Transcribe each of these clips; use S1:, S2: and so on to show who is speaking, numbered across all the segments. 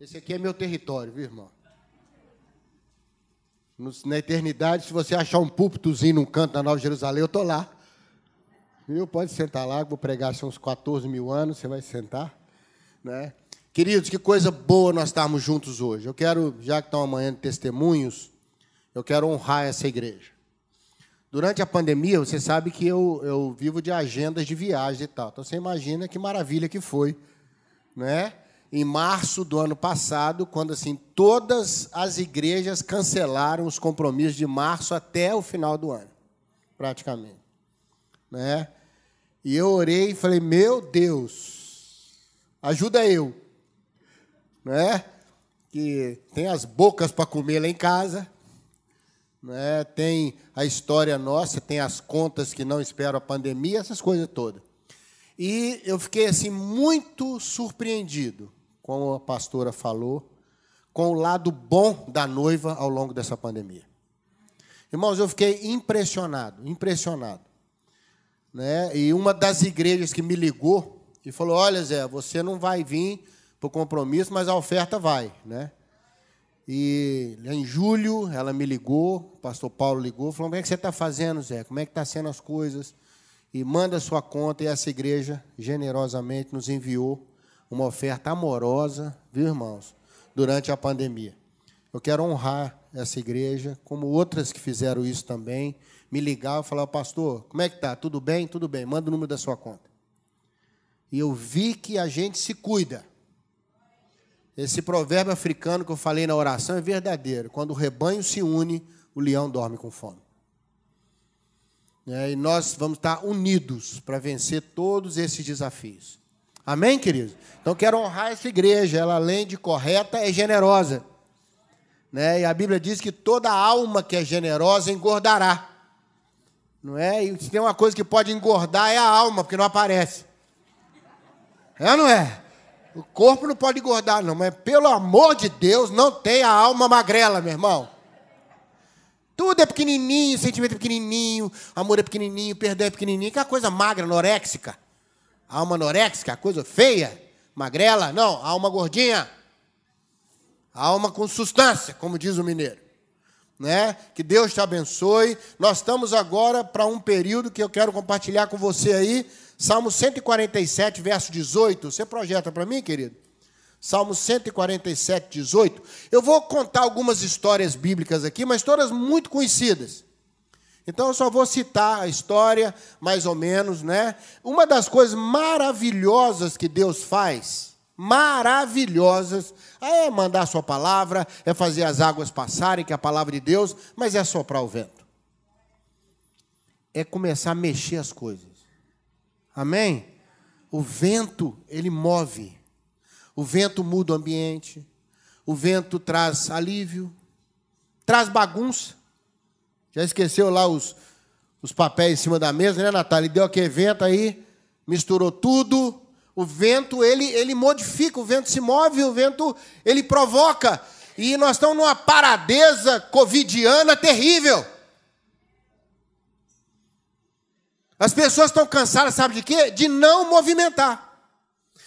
S1: Esse aqui é meu território, viu, irmão? Na eternidade, se você achar um púlpitozinho num canto da Nova Jerusalém, eu estou lá. Viu? Pode sentar lá, vou pregar uns 14 mil anos, você vai sentar. Né? Queridos, que coisa boa nós estarmos juntos hoje. Eu quero, já que estão amanhã de testemunhos, eu quero honrar essa igreja. Durante a pandemia, você sabe que eu, eu vivo de agendas de viagem e tal. Então você imagina que maravilha que foi, né? Em março do ano passado, quando assim todas as igrejas cancelaram os compromissos de março até o final do ano, praticamente, né? E eu orei e falei: "Meu Deus, ajuda eu". Né? Que tem as bocas para comer lá em casa, né? tem a história nossa, tem as contas que não esperam a pandemia, essas coisas todas. E eu fiquei assim muito surpreendido, como a pastora falou, com o lado bom da noiva ao longo dessa pandemia. Irmãos, eu fiquei impressionado, impressionado. Né? E uma das igrejas que me ligou e falou: Olha, Zé, você não vai vir para o compromisso, mas a oferta vai. Né? E em julho ela me ligou, o pastor Paulo ligou, falou: como é que você está fazendo, Zé? Como é que está sendo as coisas? E manda sua conta, e essa igreja generosamente nos enviou uma oferta amorosa, viu, irmãos, durante a pandemia. Eu quero honrar essa igreja, como outras que fizeram isso também, me ligavam e falavam, pastor, como é que está? Tudo bem? Tudo bem, manda o número da sua conta. E eu vi que a gente se cuida. Esse provérbio africano que eu falei na oração é verdadeiro. Quando o rebanho se une, o leão dorme com fome. É, e nós vamos estar unidos para vencer todos esses desafios. Amém, queridos? Então quero honrar essa igreja. Ela, além de correta, é generosa. Né? E a Bíblia diz que toda alma que é generosa engordará. Não é? E se tem uma coisa que pode engordar é a alma, porque não aparece. É ou não é? O corpo não pode engordar, não, mas pelo amor de Deus, não tem a alma magrela, meu irmão. Tudo é pequenininho, sentimento é pequenininho, amor é pequenininho, perdão é pequenininho, que é coisa magra, anoréxica. Alma anoréxica, coisa feia, magrela, não, alma gordinha. Alma com substância, como diz o mineiro. Né? Que Deus te abençoe. Nós estamos agora para um período que eu quero compartilhar com você aí Salmo 147, verso 18. Você projeta para mim, querido? Salmo 147, 18. Eu vou contar algumas histórias bíblicas aqui, mas todas muito conhecidas. Então eu só vou citar a história, mais ou menos, né? Uma das coisas maravilhosas que Deus faz, maravilhosas, é mandar a sua palavra, é fazer as águas passarem, que é a palavra de Deus, mas é soprar o vento. É começar a mexer as coisas. Amém? O vento, ele move. O vento muda o ambiente. O vento traz alívio, traz bagunça. Já esqueceu lá os, os papéis em cima da mesa, né, Natália? Deu aquele vento aí, misturou tudo. O vento, ele, ele modifica, o vento se move, o vento, ele provoca. E nós estamos numa paradeza covidiana terrível. As pessoas estão cansadas, sabe de quê? De não movimentar.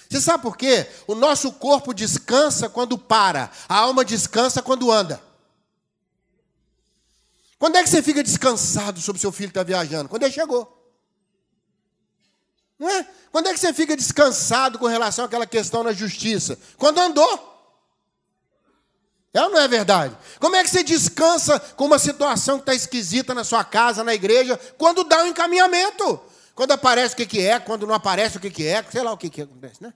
S1: Você sabe por quê? O nosso corpo descansa quando para, a alma descansa quando anda. Quando é que você fica descansado sobre seu filho estar viajando? Quando ele chegou. Não é? Quando é que você fica descansado com relação àquela questão na justiça? Quando andou. É ou não é verdade? Como é que você descansa com uma situação que está esquisita na sua casa, na igreja, quando dá um encaminhamento? Quando aparece o que, que é, quando não aparece o que, que é, sei lá o que, que acontece, né?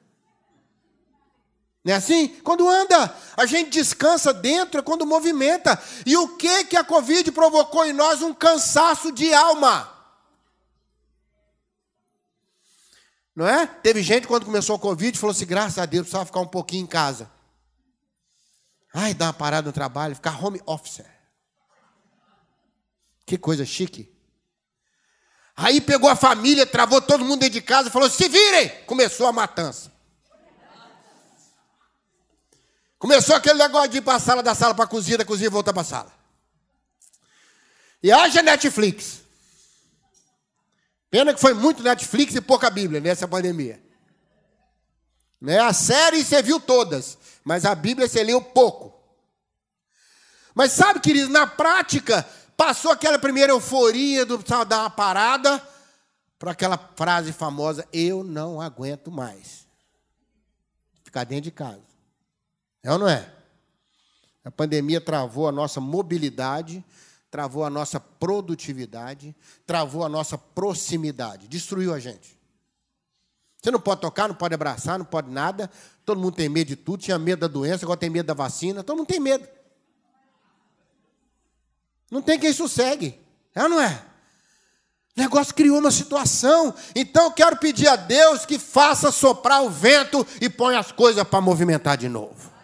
S1: Não é assim? Quando anda, a gente descansa dentro, é quando movimenta. E o que que a Covid provocou em nós? Um cansaço de alma. Não é? Teve gente quando começou a Covid falou assim: graças a Deus, precisava ficar um pouquinho em casa. Ai, dar uma parada no trabalho, ficar home office. Que coisa chique. Aí pegou a família, travou todo mundo dentro de casa e falou: se virem! Começou a matança. Começou aquele negócio de ir para a sala, da sala para a cozinha, da cozinha voltar para a sala. E haja Netflix. Pena que foi muito Netflix e pouca Bíblia nessa pandemia. Né? A série você viu todas, mas a Bíblia você leu pouco. Mas sabe, queridos, na prática, passou aquela primeira euforia do dar uma parada para aquela frase famosa: Eu não aguento mais. Ficar dentro de casa. É ou não é? A pandemia travou a nossa mobilidade, travou a nossa produtividade, travou a nossa proximidade, destruiu a gente. Você não pode tocar, não pode abraçar, não pode nada. Todo mundo tem medo de tudo, tinha medo da doença, agora tem medo da vacina, todo mundo tem medo. Não tem quem sossegue. É ou não é? O negócio criou uma situação. Então eu quero pedir a Deus que faça soprar o vento e ponha as coisas para movimentar de novo.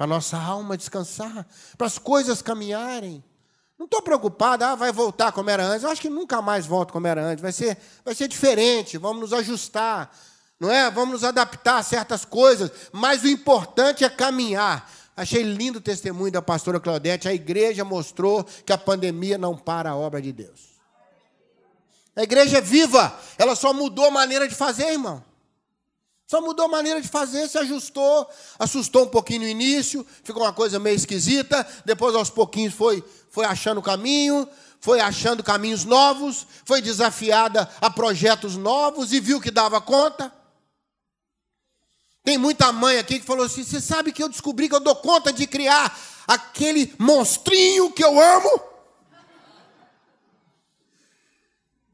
S1: Para nossa alma descansar, para as coisas caminharem. Não estou preocupado, ah, vai voltar como era antes. Eu acho que nunca mais volta como era antes. Vai ser, vai ser diferente, vamos nos ajustar, não é? Vamos nos adaptar a certas coisas. Mas o importante é caminhar. Achei lindo o testemunho da pastora Claudete. A igreja mostrou que a pandemia não para a obra de Deus. A igreja é viva, ela só mudou a maneira de fazer, irmão. Só mudou a maneira de fazer, se ajustou, assustou um pouquinho no início, ficou uma coisa meio esquisita, depois aos pouquinhos foi, foi achando caminho, foi achando caminhos novos, foi desafiada a projetos novos e viu que dava conta. Tem muita mãe aqui que falou assim: você sabe que eu descobri que eu dou conta de criar aquele monstrinho que eu amo?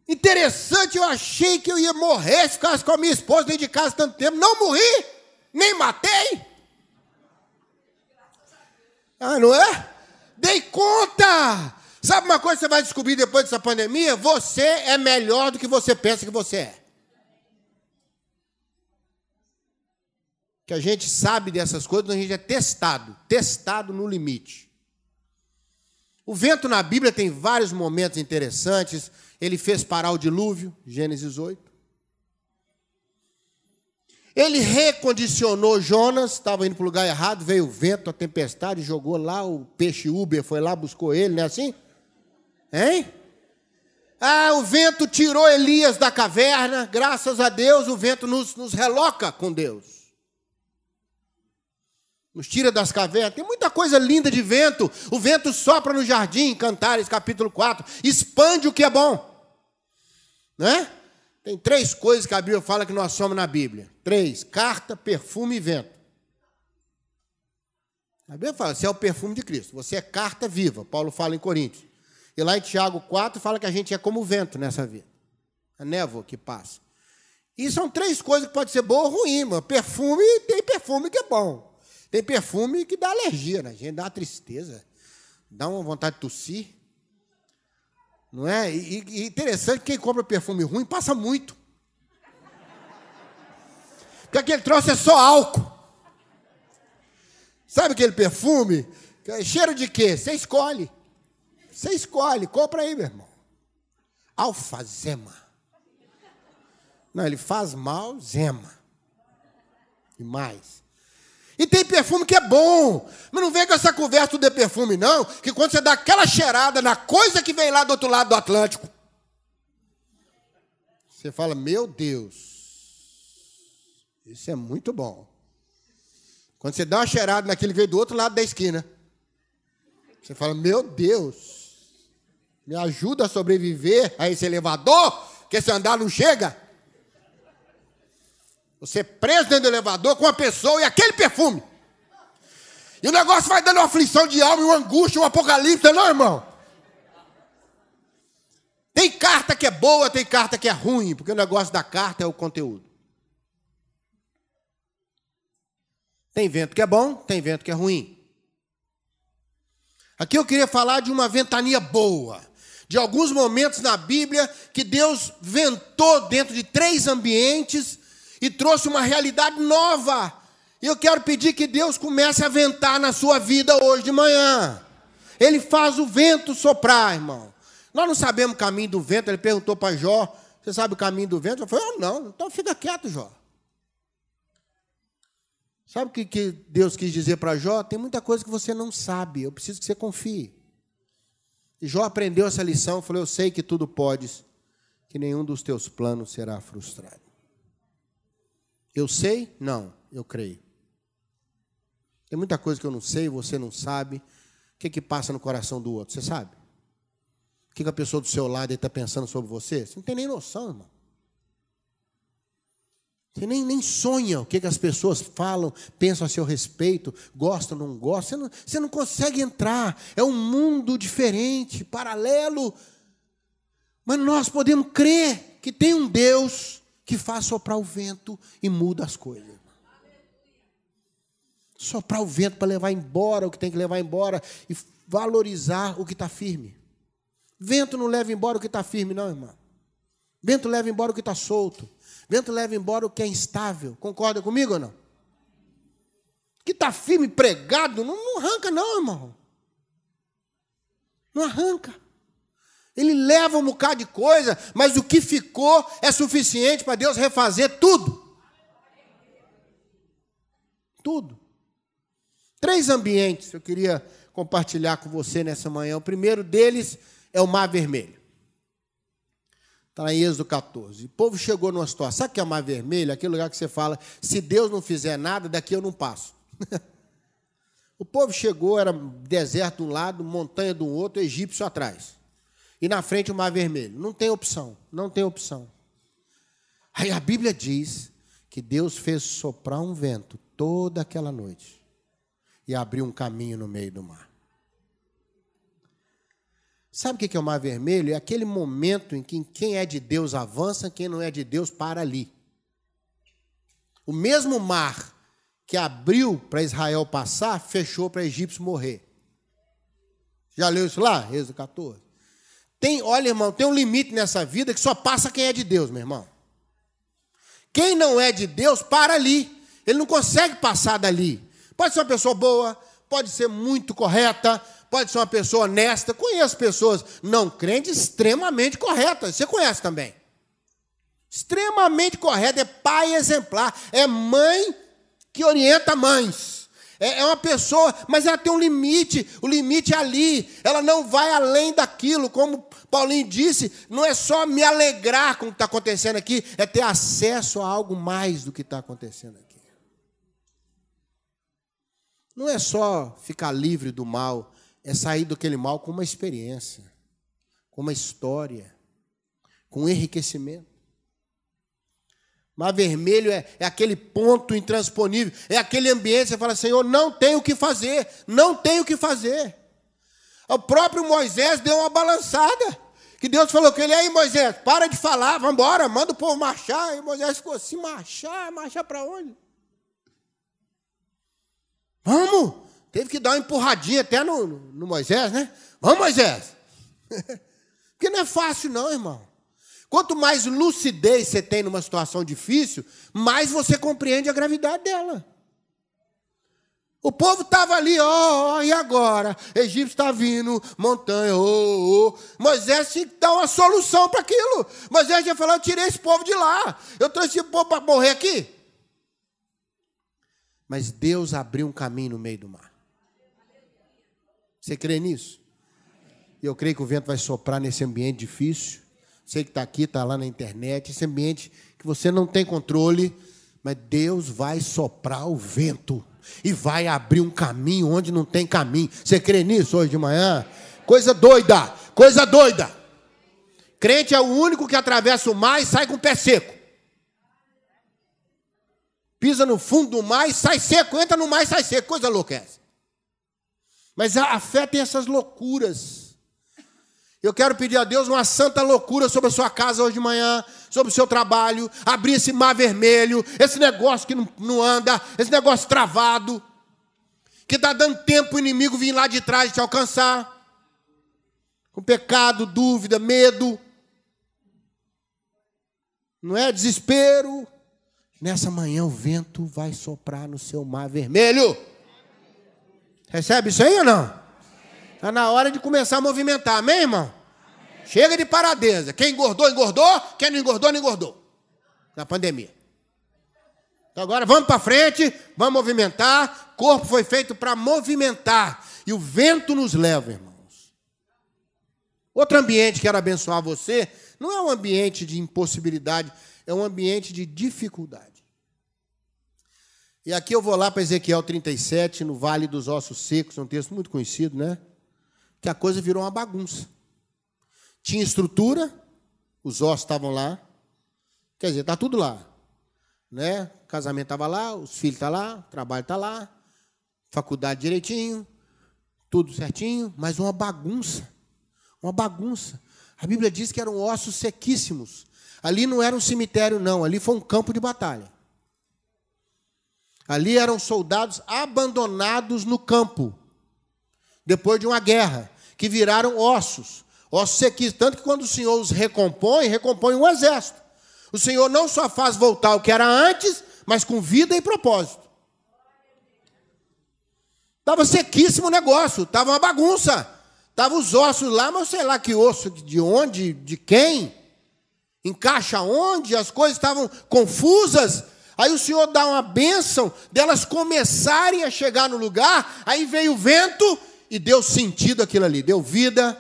S1: Interessante, eu achei que eu ia morrer se ficasse com a minha esposa dentro de casa tanto tempo. Não morri, nem matei. Ah, não é? Dei conta. Sabe uma coisa que você vai descobrir depois dessa pandemia? Você é melhor do que você pensa que você é. que a gente sabe dessas coisas, a gente é testado, testado no limite. O vento na Bíblia tem vários momentos interessantes. Ele fez parar o dilúvio, Gênesis 8. Ele recondicionou Jonas, estava indo para o lugar errado, veio o vento, a tempestade, jogou lá, o peixe Uber foi lá, buscou ele, não é assim? Hein? Ah, o vento tirou Elias da caverna, graças a Deus, o vento nos, nos reloca com Deus nos tira das cavernas. Tem muita coisa linda de vento. O vento sopra no jardim, Cantares, capítulo 4. Expande o que é bom. Né? Tem três coisas que a Bíblia fala que nós somos na Bíblia: três: carta, perfume e vento. A Bíblia fala: você é o perfume de Cristo, você é carta viva. Paulo fala em Coríntios. E lá em Tiago 4 fala que a gente é como o vento nessa vida a névoa que passa. E são três coisas que pode ser boa ou ruim, mano. Perfume, tem perfume que é bom. Tem perfume que dá alergia na gente, dá uma tristeza, dá uma vontade de tossir. Não é? E, e interessante, quem compra perfume ruim passa muito. Porque aquele troço é só álcool. Sabe aquele perfume? É cheiro de quê? Você escolhe. Você escolhe. Compra aí, meu irmão. Alfazema. Não, ele faz mal, zema. E mais. E tem perfume que é bom. Mas não vem com essa conversa de perfume, não. Que quando você dá aquela cheirada na coisa que vem lá do outro lado do Atlântico, você fala: Meu Deus, isso é muito bom. Quando você dá uma cheirada naquele que veio do outro lado da esquina, você fala: Meu Deus, me ajuda a sobreviver a esse elevador, que esse andar não chega. Você preso dentro do elevador com uma pessoa e aquele perfume. E o negócio vai dando uma aflição de alma, uma angústia, um apocalipse, não, irmão? Tem carta que é boa, tem carta que é ruim, porque o negócio da carta é o conteúdo. Tem vento que é bom, tem vento que é ruim. Aqui eu queria falar de uma ventania boa, de alguns momentos na Bíblia que Deus ventou dentro de três ambientes e trouxe uma realidade nova. E eu quero pedir que Deus comece a ventar na sua vida hoje de manhã. Ele faz o vento soprar, irmão. Nós não sabemos o caminho do vento. Ele perguntou para Jó: Você sabe o caminho do vento? Eu falei: oh, não. Então fica quieto, Jó. Sabe o que, que Deus quis dizer para Jó? Tem muita coisa que você não sabe. Eu preciso que você confie. E Jó aprendeu essa lição. Falou: Eu sei que tudo podes, que nenhum dos teus planos será frustrado. Eu sei? Não, eu creio. Tem muita coisa que eu não sei, você não sabe. O que, que passa no coração do outro? Você sabe? O que, que a pessoa do seu lado está pensando sobre você? Você não tem nem noção, irmão. Você nem, nem sonha o que, que as pessoas falam, pensam a seu respeito, gostam, não gostam. Você não, você não consegue entrar. É um mundo diferente, paralelo. Mas nós podemos crer que tem um Deus que faz soprar o vento e muda as coisas. Soprar o vento para levar embora o que tem que levar embora e valorizar o que está firme. Vento não leva embora o que está firme, não, irmão. Vento leva embora o que está solto. Vento leva embora o que é instável. Concorda comigo ou não? Que está firme, pregado, não, não arranca, não, irmão. Não arranca. Ele leva um bocado de coisa, mas o que ficou é suficiente para Deus refazer tudo. Tudo. Três ambientes eu queria compartilhar com você nessa manhã. O primeiro deles é o Mar Vermelho. Está em Êxodo 14. O povo chegou numa situação. Sabe o que é o Mar Vermelho? Aquele lugar que você fala: se Deus não fizer nada, daqui eu não passo. o povo chegou, era deserto de um lado, montanha do outro, egípcio atrás. E na frente o Mar Vermelho. Não tem opção. Não tem opção. Aí a Bíblia diz que Deus fez soprar um vento toda aquela noite e abriu um caminho no meio do mar. Sabe o que é o mar vermelho? É aquele momento em que quem é de Deus avança, quem não é de Deus para ali. O mesmo mar que abriu para Israel passar, fechou para egípcio morrer. Já leu isso lá? Êxodo 14. Tem, olha, irmão, tem um limite nessa vida que só passa quem é de Deus, meu irmão. Quem não é de Deus, para ali. Ele não consegue passar dali. Pode ser uma pessoa boa, pode ser muito correta, pode ser uma pessoa honesta. Conheço pessoas não crentes extremamente corretas. Você conhece também. Extremamente correta, é pai exemplar, é mãe que orienta mães. É, é uma pessoa, mas ela tem um limite, o limite é ali, ela não vai além daquilo, como Paulinho disse, não é só me alegrar com o que está acontecendo aqui, é ter acesso a algo mais do que está acontecendo aqui. Não é só ficar livre do mal, é sair daquele mal com uma experiência, com uma história, com um enriquecimento. Mar vermelho é, é, aquele ponto intransponível, é aquele ambiente você fala, Senhor, não tenho o que fazer, não tenho o que fazer. O próprio Moisés deu uma balançada. Que Deus falou com ele, aí Moisés, para de falar, vamos embora, manda o povo marchar. E Moisés ficou assim, marchar, marchar para onde? Vamos! Teve que dar uma empurradinha até no, no Moisés, né? Vamos, Moisés! Porque não é fácil, não, irmão. Quanto mais lucidez você tem numa situação difícil, mais você compreende a gravidade dela. O povo estava ali, ó, oh, e agora? Egito está vindo, montanha, oh, oh. Moisés tinha que dar uma solução para aquilo. Moisés já falou: eu tirei esse povo de lá. Eu trouxe esse povo para morrer aqui. Mas Deus abriu um caminho no meio do mar. Você crê nisso? Eu creio que o vento vai soprar nesse ambiente difícil. Sei que está aqui, está lá na internet. Esse ambiente que você não tem controle, mas Deus vai soprar o vento e vai abrir um caminho onde não tem caminho. Você crê nisso hoje de manhã? Coisa doida, coisa doida. Crente é o único que atravessa o mar e sai com o pé seco pisa no fundo do mar e sai seco, entra no mar e sai seco, coisa louca é essa. Mas a, a fé tem essas loucuras. Eu quero pedir a Deus uma santa loucura sobre a sua casa hoje de manhã, sobre o seu trabalho, abrir esse mar vermelho, esse negócio que não, não anda, esse negócio travado, que está dando tempo o inimigo vir lá de trás te alcançar, com pecado, dúvida, medo, não é? Desespero. Nessa manhã o vento vai soprar no seu mar vermelho. Recebe isso aí ou não? Está na hora de começar a movimentar, amém, irmão? Chega de paradeza. Quem engordou, engordou. Quem não engordou, não engordou. Na pandemia. Então agora vamos para frente, vamos movimentar. Corpo foi feito para movimentar. E o vento nos leva, irmãos. Outro ambiente que quero abençoar você, não é um ambiente de impossibilidade, é um ambiente de dificuldade. E aqui eu vou lá para Ezequiel 37, no Vale dos Ossos Secos, é um texto muito conhecido, né? Que a coisa virou uma bagunça. Tinha estrutura, os ossos estavam lá, quer dizer, está tudo lá. Né? O casamento estava lá, os filhos estão tá lá, o trabalho está lá, faculdade direitinho, tudo certinho, mas uma bagunça. Uma bagunça. A Bíblia diz que eram ossos sequíssimos. Ali não era um cemitério, não, ali foi um campo de batalha. Ali eram soldados abandonados no campo, depois de uma guerra, que viraram ossos, ossos sequis. Tanto que quando o Senhor os recompõe, recompõe um exército. O Senhor não só faz voltar o que era antes, mas com vida e propósito. Estava sequíssimo o negócio, estava uma bagunça. Estavam os ossos lá, mas sei lá que osso, de onde, de quem, encaixa onde, as coisas estavam confusas. Aí o Senhor dá uma bênção delas começarem a chegar no lugar. Aí veio o vento e deu sentido aquilo ali, deu vida,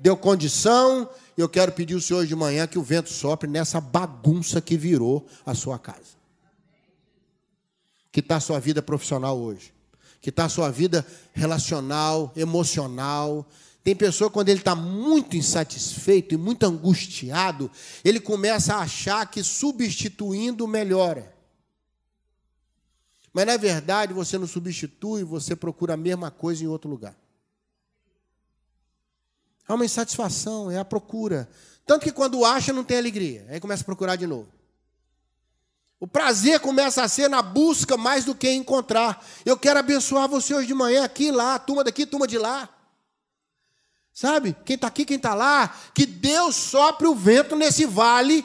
S1: deu condição. Eu quero pedir ao Senhor de manhã que o vento sopre nessa bagunça que virou a sua casa. Que está a sua vida profissional hoje. Que está a sua vida relacional, emocional. Tem pessoa, quando ele está muito insatisfeito e muito angustiado, ele começa a achar que substituindo melhora. Mas na verdade você não substitui, você procura a mesma coisa em outro lugar. Há uma insatisfação, é a procura. Tanto que quando acha, não tem alegria. Aí começa a procurar de novo. O prazer começa a ser na busca mais do que encontrar. Eu quero abençoar você hoje de manhã, aqui, lá, turma daqui, turma de lá. Sabe? Quem está aqui, quem está lá. Que Deus sopre o vento nesse vale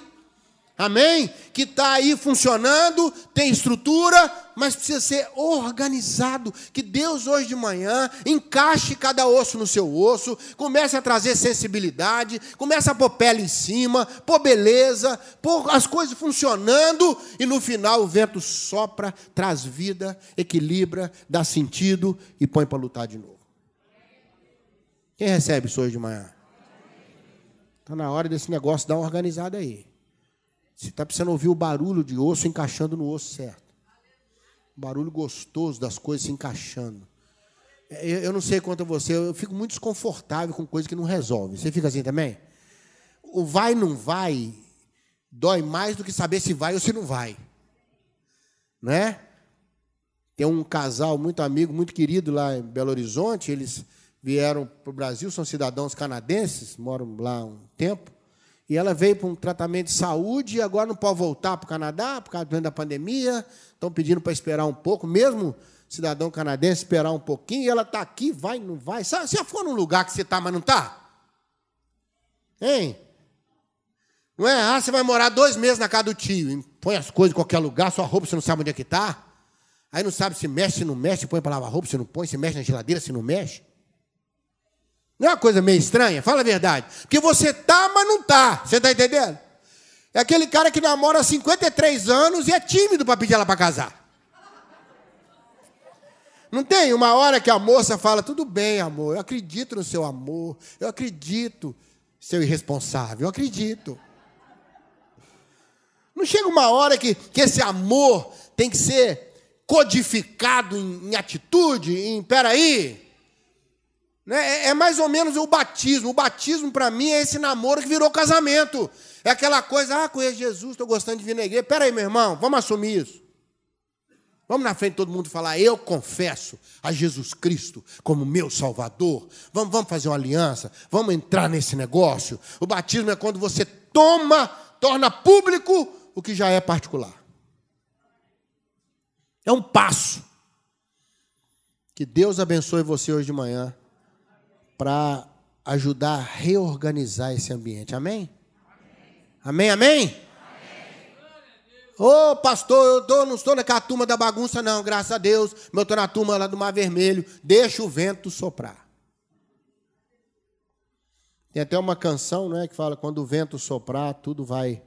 S1: Amém? Que está aí funcionando, tem estrutura, mas precisa ser organizado. Que Deus hoje de manhã encaixe cada osso no seu osso, comece a trazer sensibilidade, comece a pôr pele em cima, pôr beleza, pôr as coisas funcionando, e no final o vento sopra, traz vida, equilibra, dá sentido e põe para lutar de novo. Quem recebe isso hoje de manhã? Está na hora desse negócio dar uma organizada aí. Você está precisando ouvir o barulho de osso encaixando no osso certo. O barulho gostoso das coisas se encaixando. É, eu, não sei quanto a você, eu fico muito desconfortável com coisas que não resolvem. Você fica assim também? O vai não vai dói mais do que saber se vai ou se não vai. Né? Tem um casal muito amigo, muito querido lá em Belo Horizonte, eles vieram para o Brasil, são cidadãos canadenses, moram lá um tempo. E ela veio para um tratamento de saúde e agora não pode voltar para o Canadá por causa da pandemia. Estão pedindo para esperar um pouco, mesmo cidadão canadense esperar um pouquinho. E ela está aqui, vai, não vai. Sabe, você já foi num lugar que você está, mas não está? Hein? Não é? Ah, você vai morar dois meses na casa do tio. Põe as coisas em qualquer lugar, sua roupa você não sabe onde é que está. Aí não sabe se mexe, se não mexe, põe para lavar roupa, se não põe, se mexe na geladeira, se não mexe. Não é uma coisa meio estranha? Fala a verdade. Porque você tá, mas não tá. Você está entendendo? É aquele cara que namora há 53 anos e é tímido para pedir ela para casar. Não tem uma hora que a moça fala: tudo bem, amor, eu acredito no seu amor, eu acredito, seu irresponsável, eu acredito. Não chega uma hora que, que esse amor tem que ser codificado em, em atitude, em peraí? É, é mais ou menos o batismo. O batismo, para mim, é esse namoro que virou casamento. É aquela coisa, ah, conheço Jesus, estou gostando de vir na igreja. Pera aí, meu irmão, vamos assumir isso. Vamos na frente todo mundo falar, eu confesso a Jesus Cristo como meu Salvador. Vamos, vamos fazer uma aliança, vamos entrar nesse negócio. O batismo é quando você toma, torna público o que já é particular. É um passo. Que Deus abençoe você hoje de manhã para ajudar a reorganizar esse ambiente. Amém? Amém, amém? Ô, oh, pastor, eu tô, não estou naquela turma da bagunça, não, graças a Deus. Eu estou na turma lá do Mar Vermelho. Deixa o vento soprar. Tem até uma canção né, que fala: quando o vento soprar, tudo vai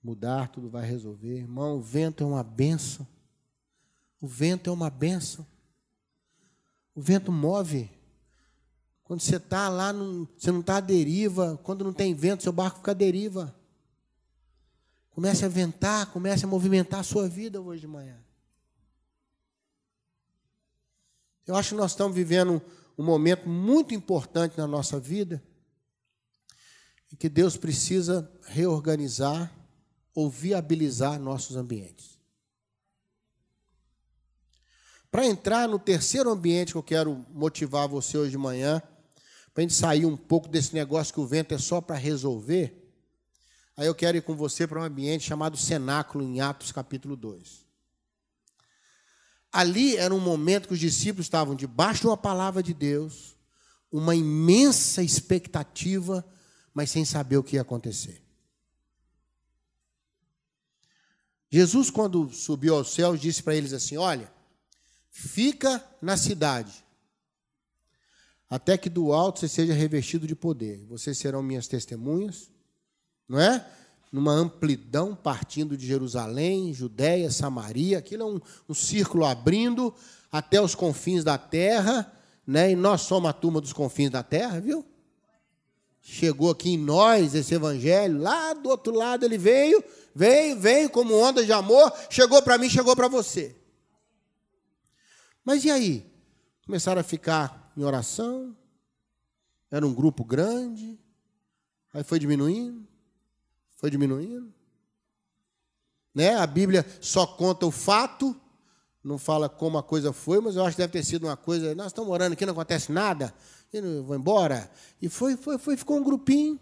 S1: mudar, tudo vai resolver. Irmão, o vento é uma benção. O vento é uma benção. O vento move. Quando você está lá, você não está à deriva. Quando não tem vento, seu barco fica à deriva. Comece a ventar, comece a movimentar a sua vida hoje de manhã. Eu acho que nós estamos vivendo um momento muito importante na nossa vida e que Deus precisa reorganizar ou viabilizar nossos ambientes. Para entrar no terceiro ambiente que eu quero motivar você hoje de manhã, para a gente sair um pouco desse negócio que o vento é só para resolver, aí eu quero ir com você para um ambiente chamado cenáculo, em Atos capítulo 2. Ali era um momento que os discípulos estavam debaixo de uma palavra de Deus, uma imensa expectativa, mas sem saber o que ia acontecer. Jesus, quando subiu aos céus, disse para eles assim: Olha, fica na cidade, até que do alto você seja revestido de poder. Vocês serão minhas testemunhas, não é? Numa amplidão, partindo de Jerusalém, Judéia, Samaria, aquilo é um, um círculo abrindo até os confins da terra, né? E nós somos a turma dos confins da terra, viu? Chegou aqui em nós esse evangelho, lá do outro lado ele veio, veio, veio como onda de amor, chegou para mim, chegou para você. Mas e aí? Começaram a ficar em oração, era um grupo grande, aí foi diminuindo, foi diminuindo. Né? A Bíblia só conta o fato, não fala como a coisa foi, mas eu acho que deve ter sido uma coisa, nós estamos orando aqui, não acontece nada, e vou embora. E foi, foi, foi, ficou um grupinho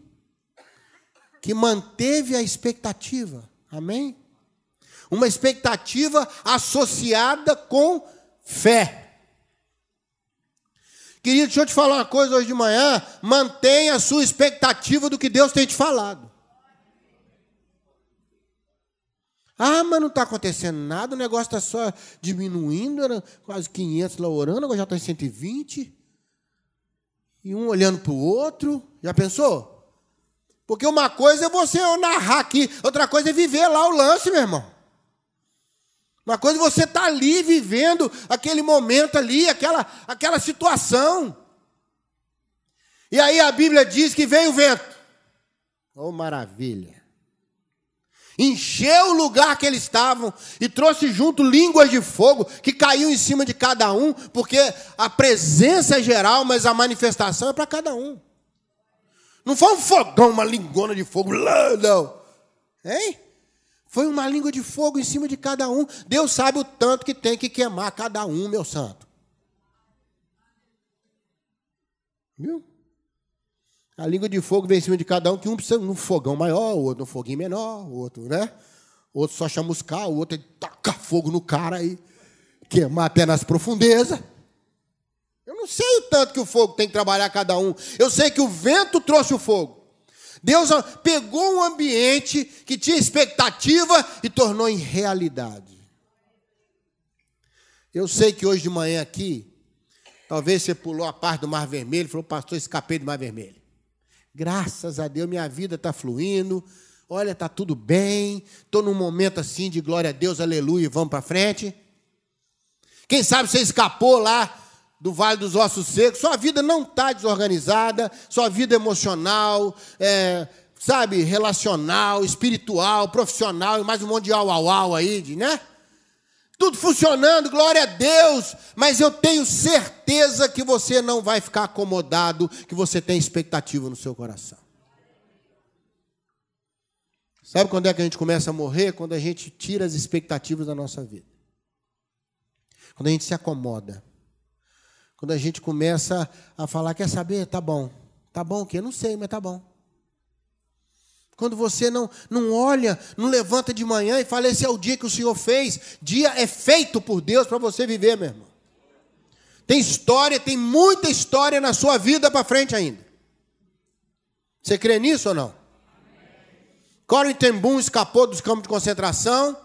S1: que manteve a expectativa. Amém? Uma expectativa associada com fé. Querido, deixa eu te falar uma coisa hoje de manhã. Mantenha a sua expectativa do que Deus tem te falado. Ah, mas não está acontecendo nada, o negócio está só diminuindo, era quase 500 lá orando, agora já está em 120. E um olhando para o outro. Já pensou? Porque uma coisa é você narrar aqui, outra coisa é viver lá o lance, meu irmão. Uma coisa é você estar tá ali vivendo aquele momento ali, aquela, aquela situação. E aí a Bíblia diz que veio o vento. Oh, maravilha! Encheu o lugar que eles estavam e trouxe junto línguas de fogo que caiu em cima de cada um, porque a presença é geral, mas a manifestação é para cada um. Não foi um fogão, uma lingona de fogo, não. Hein? Foi uma língua de fogo em cima de cada um. Deus sabe o tanto que tem que queimar cada um, meu santo. Viu? A língua de fogo vem em cima de cada um, que um precisa num fogão maior, o outro num foguinho menor, o outro, né? O outro só chamuscar, o outro tacar fogo no cara aí, queimar até nas profundezas. Eu não sei o tanto que o fogo tem que trabalhar cada um. Eu sei que o vento trouxe o fogo. Deus pegou um ambiente que tinha expectativa e tornou em realidade. Eu sei que hoje de manhã aqui, talvez você pulou a parte do Mar Vermelho e falou, pastor, escapei do Mar Vermelho. Graças a Deus, minha vida está fluindo. Olha, está tudo bem. Estou num momento assim de glória a Deus, aleluia, vamos para frente. Quem sabe você escapou lá do Vale dos Ossos Secos, sua vida não está desorganizada, sua vida emocional, é, sabe, relacional, espiritual, profissional e mais um monte de au, au, au aí, né? Tudo funcionando, glória a Deus, mas eu tenho certeza que você não vai ficar acomodado, que você tem expectativa no seu coração. Sabe quando é que a gente começa a morrer? Quando a gente tira as expectativas da nossa vida. Quando a gente se acomoda. Quando a gente começa a falar, quer saber? Tá bom. Tá bom o quê? Não sei, mas tá bom. Quando você não, não olha, não levanta de manhã e fala, esse é o dia que o Senhor fez. Dia é feito por Deus para você viver, meu irmão. Tem história, tem muita história na sua vida para frente ainda. Você crê nisso ou não? Corrie ten Boom escapou dos campos de concentração,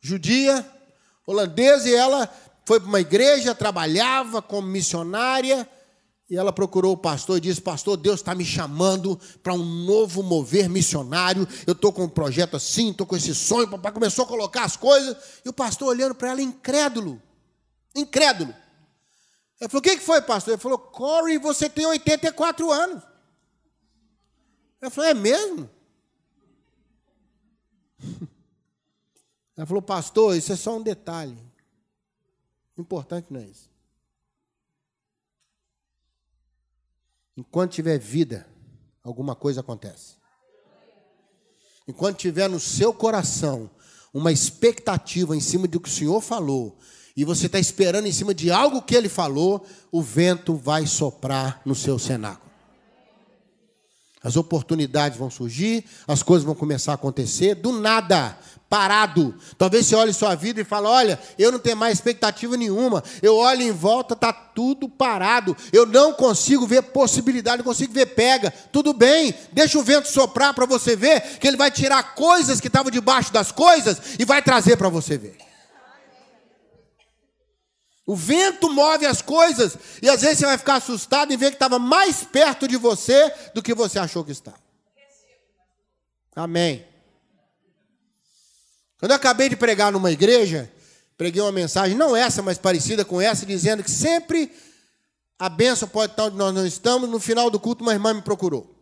S1: judia, holandesa, e ela foi para uma igreja, trabalhava como missionária, e ela procurou o pastor e disse: Pastor, Deus está me chamando para um novo mover missionário. Eu estou com um projeto assim, estou com esse sonho. Papai começou a colocar as coisas. E o pastor olhando para ela, incrédulo. Incrédulo. Ele falou: O que foi, pastor? Ele falou: Corey, você tem 84 anos. Ela falou: É mesmo? Ela falou: Pastor, isso é só um detalhe. Importante não é isso. Enquanto tiver vida, alguma coisa acontece. Enquanto tiver no seu coração uma expectativa em cima do que o Senhor falou, e você está esperando em cima de algo que ele falou, o vento vai soprar no seu cenáculo. As oportunidades vão surgir, as coisas vão começar a acontecer do nada parado. Talvez você olhe sua vida e fale: Olha, eu não tenho mais expectativa nenhuma. Eu olho em volta, está tudo parado. Eu não consigo ver possibilidade, não consigo ver pega. Tudo bem, deixa o vento soprar para você ver que ele vai tirar coisas que estavam debaixo das coisas e vai trazer para você ver. O vento move as coisas e às vezes você vai ficar assustado e ver que estava mais perto de você do que você achou que estava. Amém. Quando eu acabei de pregar numa igreja, preguei uma mensagem, não essa, mas parecida com essa, dizendo que sempre a bênção pode estar onde nós não estamos. No final do culto, uma irmã me procurou.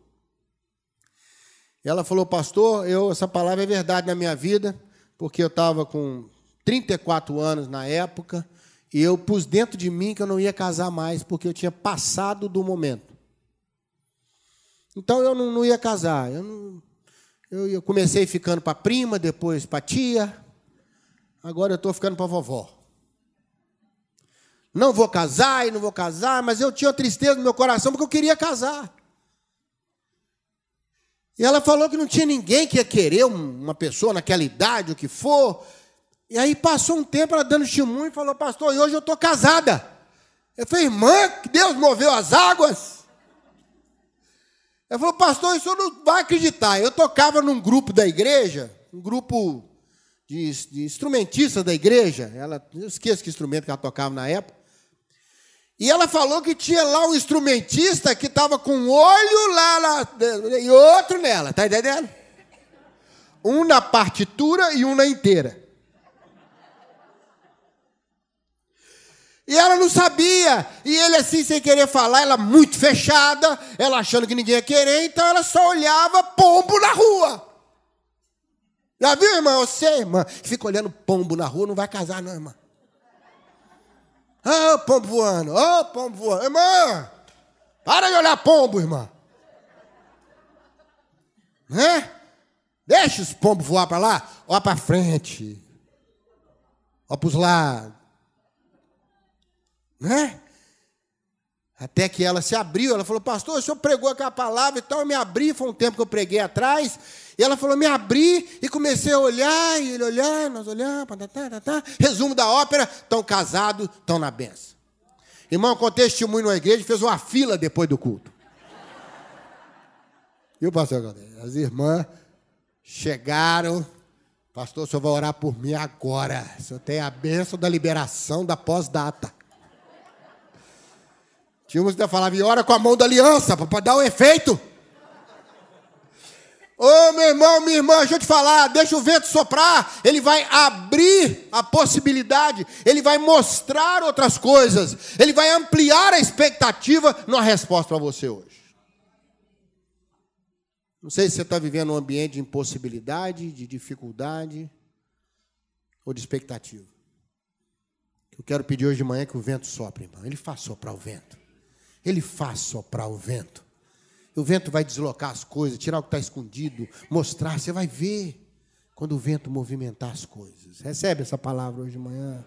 S1: Ela falou, pastor, eu, essa palavra é verdade na minha vida, porque eu estava com 34 anos na época, e eu pus dentro de mim que eu não ia casar mais, porque eu tinha passado do momento. Então eu não, não ia casar. Eu não, eu, eu comecei ficando para prima, depois para tia. Agora eu estou ficando para vovó. Não vou casar e não vou casar, mas eu tinha tristeza no meu coração porque eu queria casar. E ela falou que não tinha ninguém que ia querer uma pessoa naquela idade, o que for. E aí passou um tempo ela dando testemunho e falou, pastor, e hoje eu estou casada. Eu falei, irmã, que Deus moveu as águas. Ela falou, pastor, isso não vai acreditar. Eu tocava num grupo da igreja, um grupo de, de instrumentistas da igreja. Ela, eu esqueço que instrumento que ela tocava na época. E ela falou que tinha lá um instrumentista que estava com um olho lá, lá e outro nela, tá entendendo? Um na partitura e um na inteira. E ela não sabia. E ele, assim, sem querer falar, ela muito fechada, ela achando que ninguém ia querer, então ela só olhava pombo na rua. Já viu, irmã? Você, irmã, fica olhando pombo na rua, não vai casar, não, irmã. Ah, oh, pombo voando, ó, oh, pombo voando. Irmã, para de olhar pombo, irmã. Né? Deixa os pombos voar para lá, ó para frente, ó para os lados. Né? Até que ela se abriu, ela falou, pastor, o senhor pregou aquela palavra e tal, eu me abri, foi um tempo que eu preguei atrás, e ela falou, me abri e comecei a olhar, e ele olhar, nós olhamos, tá, tá, tá, resumo da ópera, estão casados, estão na benção. Irmão, contei testemunho na igreja, fez uma fila depois do culto. E o pastor As irmãs chegaram, pastor, o senhor vai orar por mim agora, o senhor tem a benção da liberação da pós-data. Tinha uns que falavam, e ora com a mão da aliança, para dar o um efeito. Ô oh, meu irmão, minha irmã, deixa eu te falar, deixa o vento soprar, ele vai abrir a possibilidade, ele vai mostrar outras coisas, ele vai ampliar a expectativa numa resposta para você hoje. Não sei se você está vivendo um ambiente de impossibilidade, de dificuldade ou de expectativa. Eu quero pedir hoje de manhã que o vento sopre, irmão. Ele faz soprar o vento. Ele faz soprar o vento. O vento vai deslocar as coisas, tirar o que está escondido, mostrar. Você vai ver quando o vento movimentar as coisas. Recebe essa palavra hoje de manhã.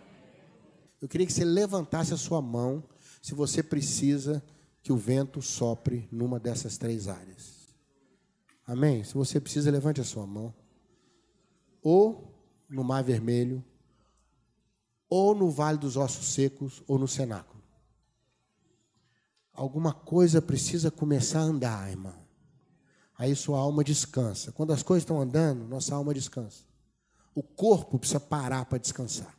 S1: Eu queria que você levantasse a sua mão se você precisa que o vento sopre numa dessas três áreas. Amém? Se você precisa, levante a sua mão. Ou no Mar Vermelho, ou no Vale dos Ossos Secos, ou no Cenáculo alguma coisa precisa começar a andar, irmão. Aí sua alma descansa. Quando as coisas estão andando, nossa alma descansa. O corpo precisa parar para descansar.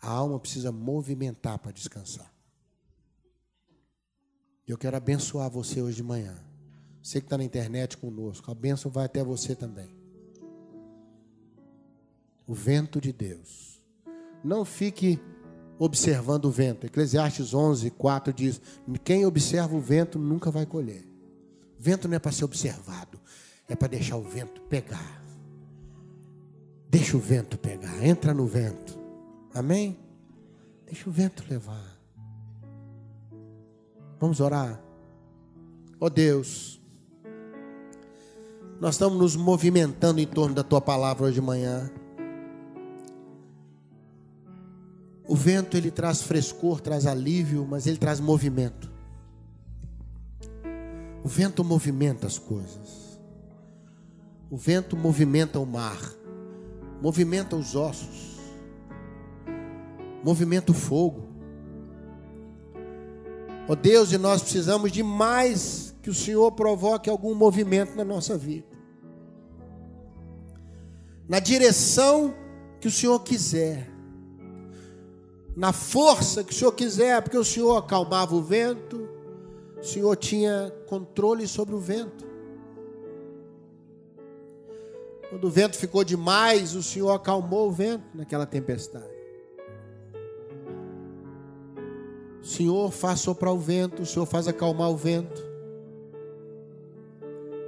S1: A alma precisa movimentar para descansar. Eu quero abençoar você hoje de manhã. Você que está na internet conosco, a bênção vai até você também. O vento de Deus. Não fique observando o vento. Eclesiastes 11, 4 diz: Quem observa o vento nunca vai colher. Vento não é para ser observado, é para deixar o vento pegar. Deixa o vento pegar, entra no vento. Amém? Deixa o vento levar. Vamos orar. Ó oh Deus, nós estamos nos movimentando em torno da tua palavra hoje de manhã. O vento ele traz frescor, traz alívio, mas ele traz movimento. O vento movimenta as coisas. O vento movimenta o mar, movimenta os ossos, movimenta o fogo. Ó oh Deus, e nós precisamos de mais que o Senhor provoque algum movimento na nossa vida. Na direção que o Senhor quiser na força que o Senhor quiser, porque o Senhor acalmava o vento, o Senhor tinha controle sobre o vento. Quando o vento ficou demais, o Senhor acalmou o vento naquela tempestade. O Senhor faz soprar o vento, o Senhor faz acalmar o vento.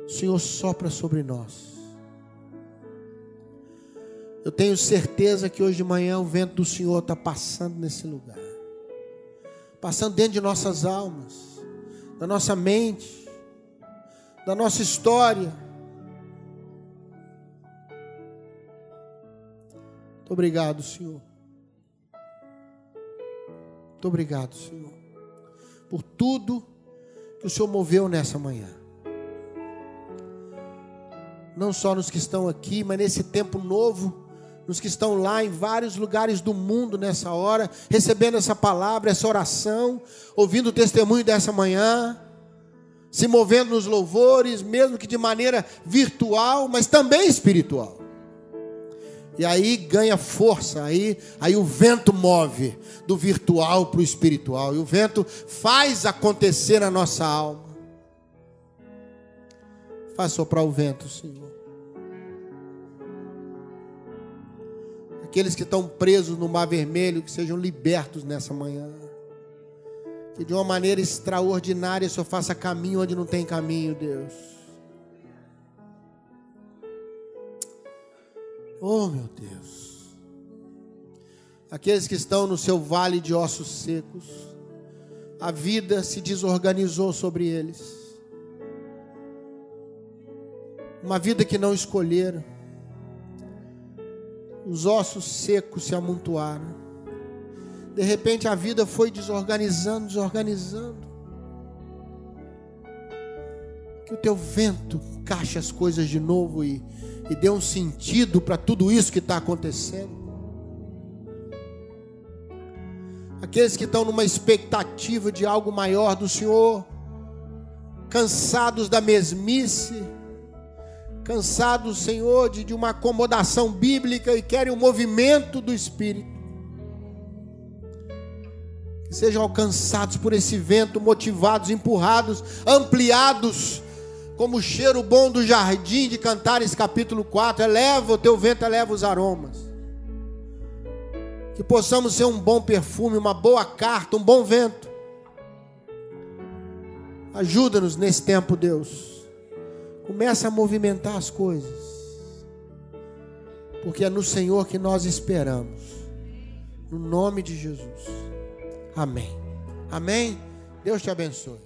S1: O Senhor sopra sobre nós. Eu tenho certeza que hoje de manhã o vento do Senhor está passando nesse lugar, passando dentro de nossas almas, da nossa mente, da nossa história. Muito obrigado, Senhor. Muito obrigado, Senhor, por tudo que o Senhor moveu nessa manhã não só nos que estão aqui, mas nesse tempo novo nos que estão lá em vários lugares do mundo nessa hora, recebendo essa palavra, essa oração, ouvindo o testemunho dessa manhã, se movendo nos louvores, mesmo que de maneira virtual, mas também espiritual. E aí ganha força, aí, aí o vento move do virtual para o espiritual, e o vento faz acontecer na nossa alma. Faz soprar o vento, Senhor. Aqueles que estão presos no Mar Vermelho, que sejam libertos nessa manhã. Que de uma maneira extraordinária o Senhor faça caminho onde não tem caminho, Deus. Oh, meu Deus. Aqueles que estão no seu vale de ossos secos, a vida se desorganizou sobre eles. Uma vida que não escolheram os ossos secos se amontoaram. De repente a vida foi desorganizando, desorganizando. Que o teu vento caixe as coisas de novo e, e dê um sentido para tudo isso que está acontecendo. Aqueles que estão numa expectativa de algo maior do Senhor, cansados da mesmice, cansados, Senhor, de, de uma acomodação bíblica e querem o movimento do Espírito. Que sejam alcançados por esse vento, motivados, empurrados, ampliados, como o cheiro bom do jardim de Cantares, capítulo 4. Eleva o teu vento, eleva os aromas. Que possamos ser um bom perfume, uma boa carta, um bom vento. Ajuda-nos nesse tempo, Deus Começa a movimentar as coisas. Porque é no Senhor que nós esperamos. No nome de Jesus. Amém. Amém. Deus te abençoe.